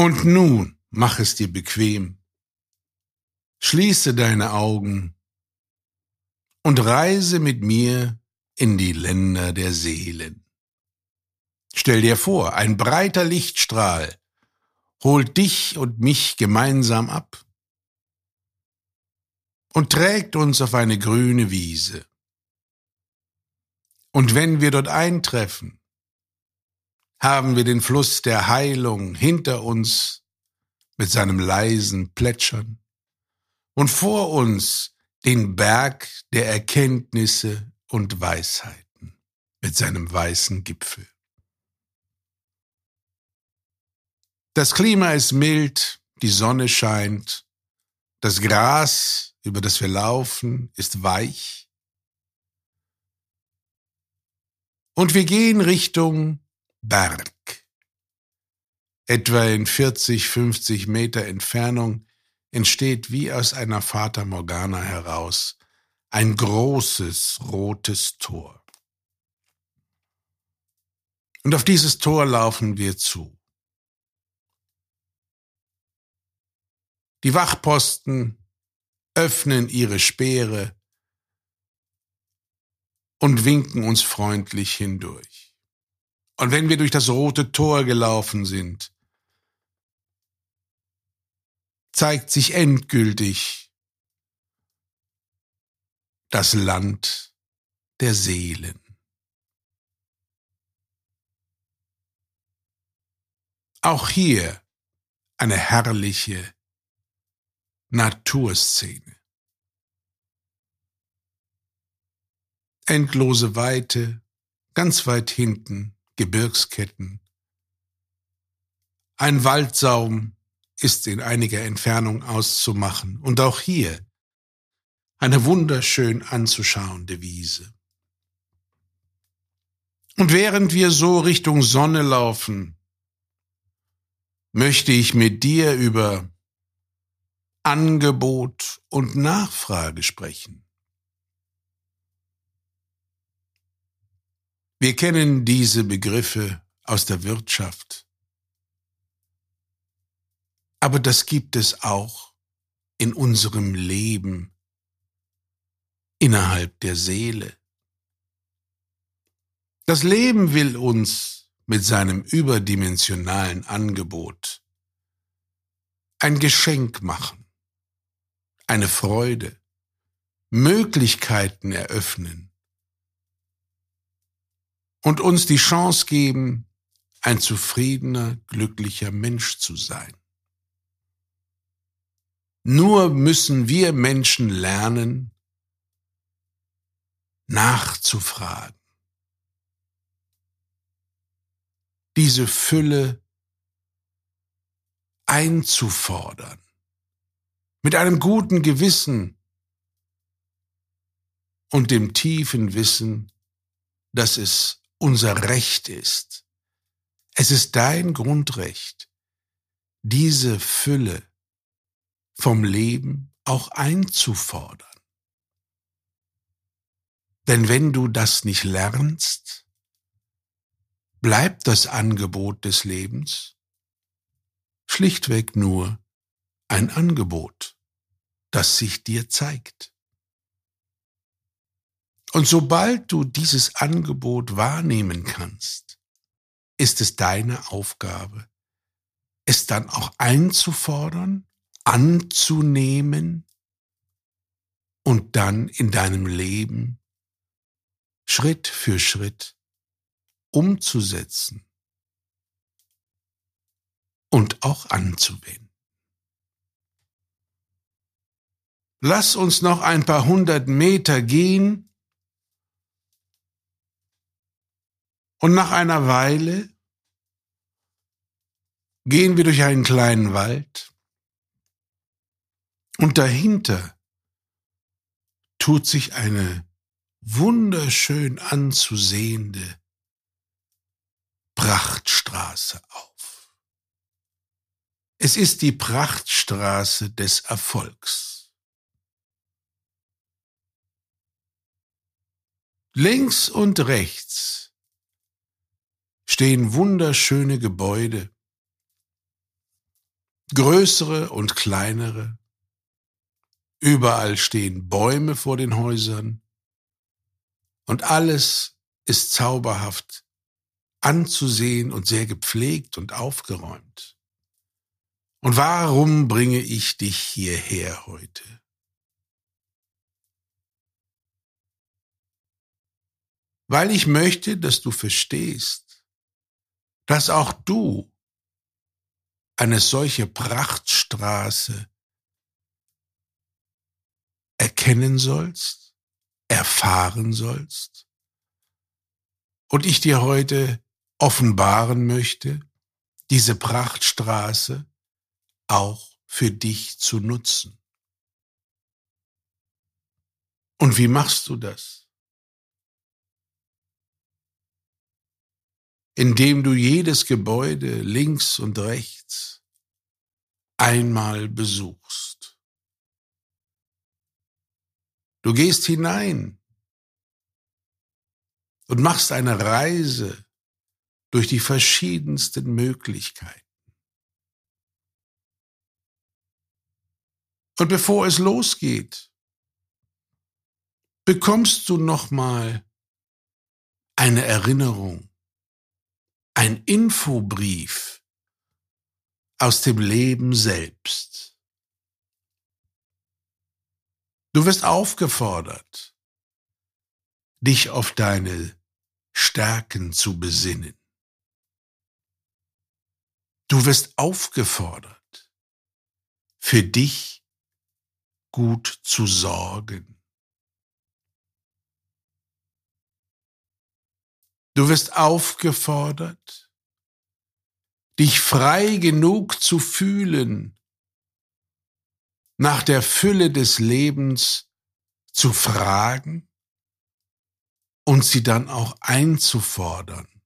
Und nun mach es dir bequem. Schließe deine Augen und reise mit mir in die Länder der Seelen. Stell dir vor, ein breiter Lichtstrahl holt dich und mich gemeinsam ab und trägt uns auf eine grüne Wiese. Und wenn wir dort eintreffen, haben wir den Fluss der Heilung hinter uns mit seinem leisen Plätschern und vor uns den Berg der Erkenntnisse und Weisheiten mit seinem weißen Gipfel. Das Klima ist mild, die Sonne scheint, das Gras, über das wir laufen, ist weich. Und wir gehen Richtung Berg. Etwa in 40, 50 Meter Entfernung entsteht wie aus einer Fata Morgana heraus ein großes rotes Tor. Und auf dieses Tor laufen wir zu. Die Wachposten öffnen ihre Speere und winken uns freundlich hindurch. Und wenn wir durch das rote Tor gelaufen sind, zeigt sich endgültig das Land der Seelen. Auch hier eine herrliche Naturszene. Endlose Weite, ganz weit hinten Gebirgsketten. Ein Waldsaum ist in einiger Entfernung auszumachen und auch hier eine wunderschön anzuschauende Wiese. Und während wir so Richtung Sonne laufen, möchte ich mit dir über Angebot und Nachfrage sprechen. Wir kennen diese Begriffe aus der Wirtschaft. Aber das gibt es auch in unserem Leben, innerhalb der Seele. Das Leben will uns mit seinem überdimensionalen Angebot ein Geschenk machen eine Freude, Möglichkeiten eröffnen und uns die Chance geben, ein zufriedener, glücklicher Mensch zu sein. Nur müssen wir Menschen lernen, nachzufragen. Diese Fülle einzufordern mit einem guten Gewissen und dem tiefen Wissen, dass es unser Recht ist. Es ist dein Grundrecht, diese Fülle vom Leben auch einzufordern. Denn wenn du das nicht lernst, bleibt das Angebot des Lebens schlichtweg nur ein Angebot, das sich dir zeigt. Und sobald du dieses Angebot wahrnehmen kannst, ist es deine Aufgabe, es dann auch einzufordern, anzunehmen und dann in deinem Leben Schritt für Schritt umzusetzen und auch anzuwenden. Lass uns noch ein paar hundert Meter gehen. Und nach einer Weile gehen wir durch einen kleinen Wald. Und dahinter tut sich eine wunderschön anzusehende Prachtstraße auf. Es ist die Prachtstraße des Erfolgs. Links und rechts stehen wunderschöne Gebäude. größere und kleinere. Überall stehen Bäume vor den Häusern und alles ist zauberhaft anzusehen und sehr gepflegt und aufgeräumt. Und warum bringe ich dich hierher heute? Weil ich möchte, dass du verstehst, dass auch du eine solche Prachtstraße erkennen sollst, erfahren sollst und ich dir heute offenbaren möchte, diese Prachtstraße auch für dich zu nutzen. Und wie machst du das? Indem du jedes Gebäude links und rechts einmal besuchst. Du gehst hinein und machst eine Reise durch die verschiedensten Möglichkeiten. Und bevor es losgeht, bekommst du nochmal eine Erinnerung, ein Infobrief aus dem Leben selbst. Du wirst aufgefordert, dich auf deine Stärken zu besinnen. Du wirst aufgefordert, für dich gut zu sorgen. Du wirst aufgefordert, dich frei genug zu fühlen, nach der Fülle des Lebens zu fragen und sie dann auch einzufordern,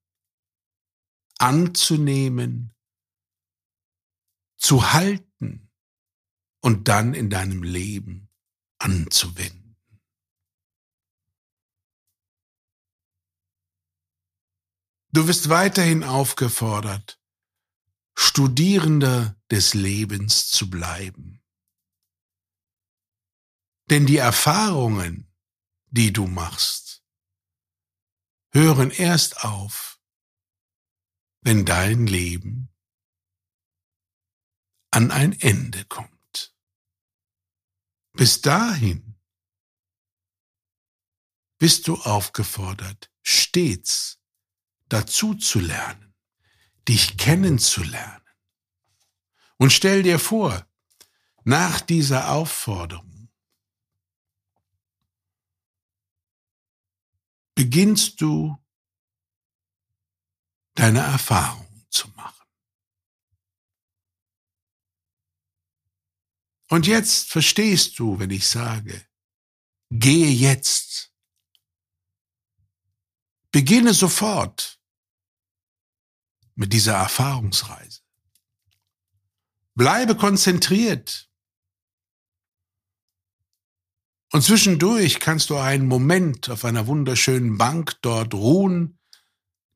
anzunehmen, zu halten und dann in deinem Leben anzuwenden. Du wirst weiterhin aufgefordert, Studierender des Lebens zu bleiben. Denn die Erfahrungen, die du machst, hören erst auf, wenn dein Leben an ein Ende kommt. Bis dahin bist du aufgefordert, stets dazu zu lernen, dich kennenzulernen. Und stell dir vor, nach dieser Aufforderung beginnst du deine Erfahrung zu machen. Und jetzt verstehst du, wenn ich sage, gehe jetzt. Beginne sofort mit dieser Erfahrungsreise. Bleibe konzentriert. Und zwischendurch kannst du einen Moment auf einer wunderschönen Bank dort ruhen,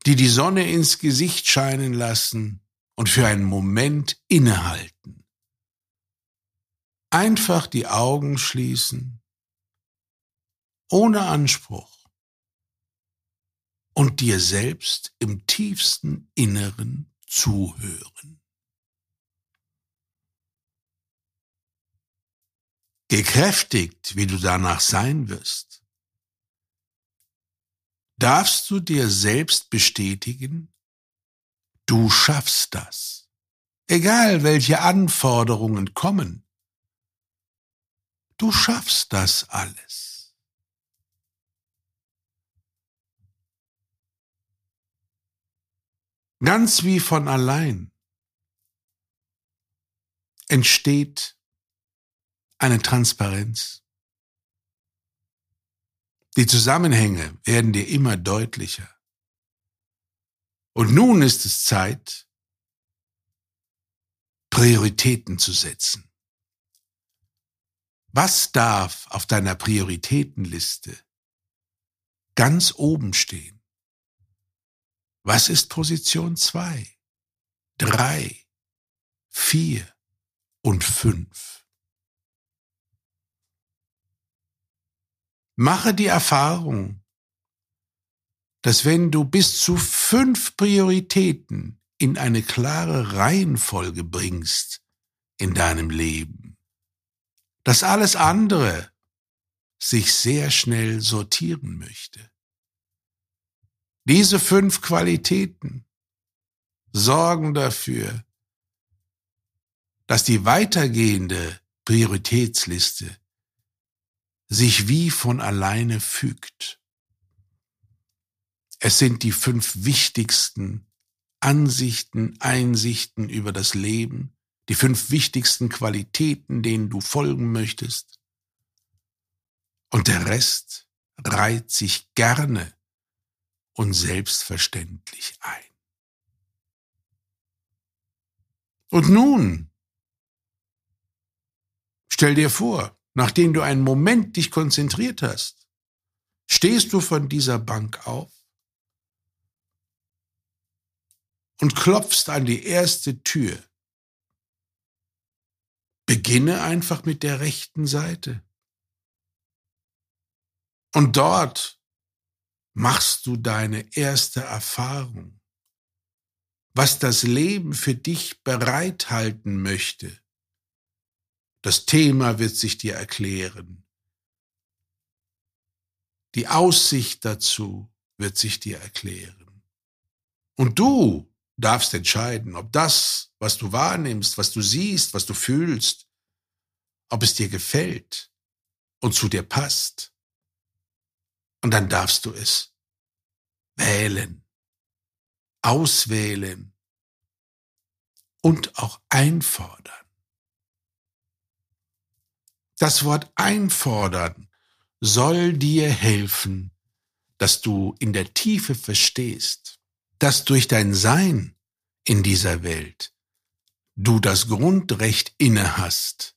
die die Sonne ins Gesicht scheinen lassen und für einen Moment innehalten. Einfach die Augen schließen, ohne Anspruch und dir selbst im tiefsten Inneren zuhören. Gekräftigt, wie du danach sein wirst, darfst du dir selbst bestätigen, du schaffst das. Egal welche Anforderungen kommen, Du schaffst das alles. Ganz wie von allein entsteht eine Transparenz. Die Zusammenhänge werden dir immer deutlicher. Und nun ist es Zeit, Prioritäten zu setzen. Was darf auf deiner Prioritätenliste ganz oben stehen? Was ist Position zwei, drei, vier, und fünf. Mache die Erfahrung, dass wenn du bis zu fünf Prioritäten in eine klare Reihenfolge bringst in deinem Leben, dass alles andere sich sehr schnell sortieren möchte. Diese fünf Qualitäten sorgen dafür, dass die weitergehende Prioritätsliste sich wie von alleine fügt. Es sind die fünf wichtigsten Ansichten, Einsichten über das Leben, die fünf wichtigsten Qualitäten, denen du folgen möchtest. Und der Rest reiht sich gerne und selbstverständlich ein. Und nun, stell dir vor, nachdem du einen Moment dich konzentriert hast, stehst du von dieser Bank auf und klopfst an die erste Tür. Beginne einfach mit der rechten Seite. Und dort machst du deine erste Erfahrung, was das Leben für dich bereithalten möchte. Das Thema wird sich dir erklären. Die Aussicht dazu wird sich dir erklären. Und du darfst entscheiden, ob das, was du wahrnimmst, was du siehst, was du fühlst, ob es dir gefällt und zu dir passt. Und dann darfst du es wählen, auswählen und auch einfordern. Das Wort einfordern soll dir helfen, dass du in der Tiefe verstehst, dass durch dein Sein in dieser Welt du das Grundrecht inne hast,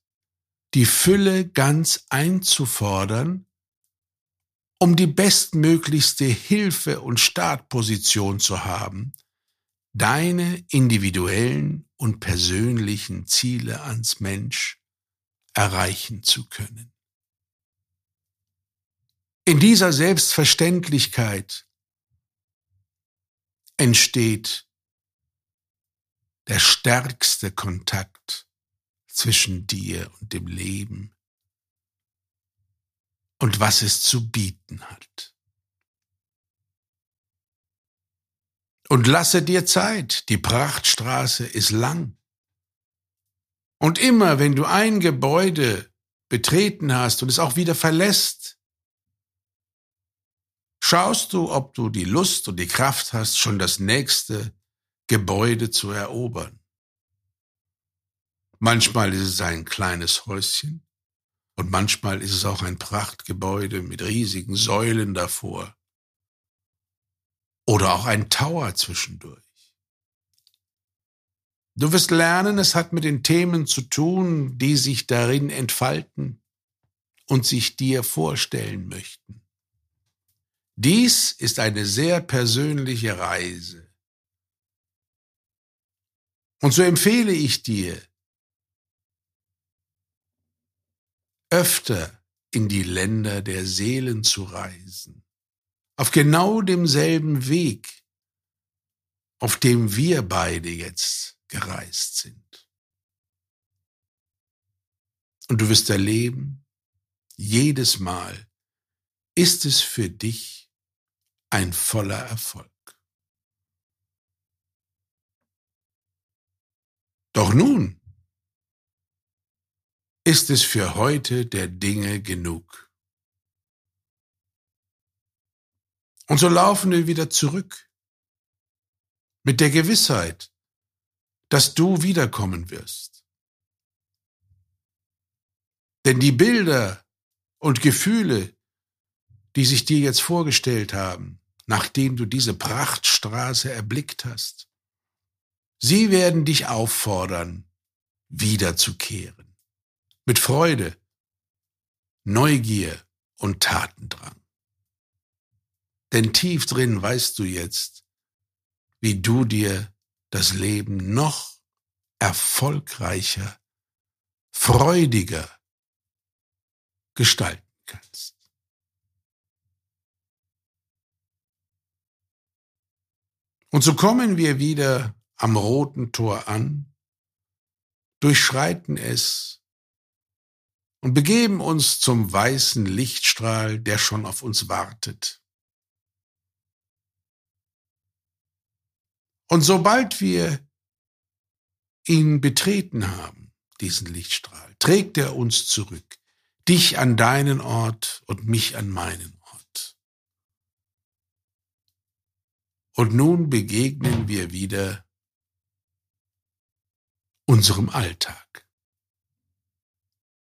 die Fülle ganz einzufordern um die bestmöglichste Hilfe und Startposition zu haben, deine individuellen und persönlichen Ziele ans Mensch erreichen zu können. In dieser Selbstverständlichkeit entsteht der stärkste Kontakt zwischen dir und dem Leben, und was es zu bieten hat. Und lasse dir Zeit, die Prachtstraße ist lang. Und immer, wenn du ein Gebäude betreten hast und es auch wieder verlässt, schaust du, ob du die Lust und die Kraft hast, schon das nächste Gebäude zu erobern. Manchmal ist es ein kleines Häuschen, und manchmal ist es auch ein Prachtgebäude mit riesigen Säulen davor. Oder auch ein Tower zwischendurch. Du wirst lernen, es hat mit den Themen zu tun, die sich darin entfalten und sich dir vorstellen möchten. Dies ist eine sehr persönliche Reise. Und so empfehle ich dir, öfter in die Länder der Seelen zu reisen, auf genau demselben Weg, auf dem wir beide jetzt gereist sind. Und du wirst erleben, jedes Mal ist es für dich ein voller Erfolg. Doch nun ist es für heute der Dinge genug. Und so laufen wir wieder zurück mit der Gewissheit, dass du wiederkommen wirst. Denn die Bilder und Gefühle, die sich dir jetzt vorgestellt haben, nachdem du diese Prachtstraße erblickt hast, sie werden dich auffordern, wiederzukehren mit Freude, Neugier und Tatendrang. Denn tief drin weißt du jetzt, wie du dir das Leben noch erfolgreicher freudiger gestalten kannst. Und so kommen wir wieder am roten Tor an, durchschreiten es und begeben uns zum weißen Lichtstrahl, der schon auf uns wartet. Und sobald wir ihn betreten haben, diesen Lichtstrahl, trägt er uns zurück, dich an deinen Ort und mich an meinen Ort. Und nun begegnen wir wieder unserem Alltag.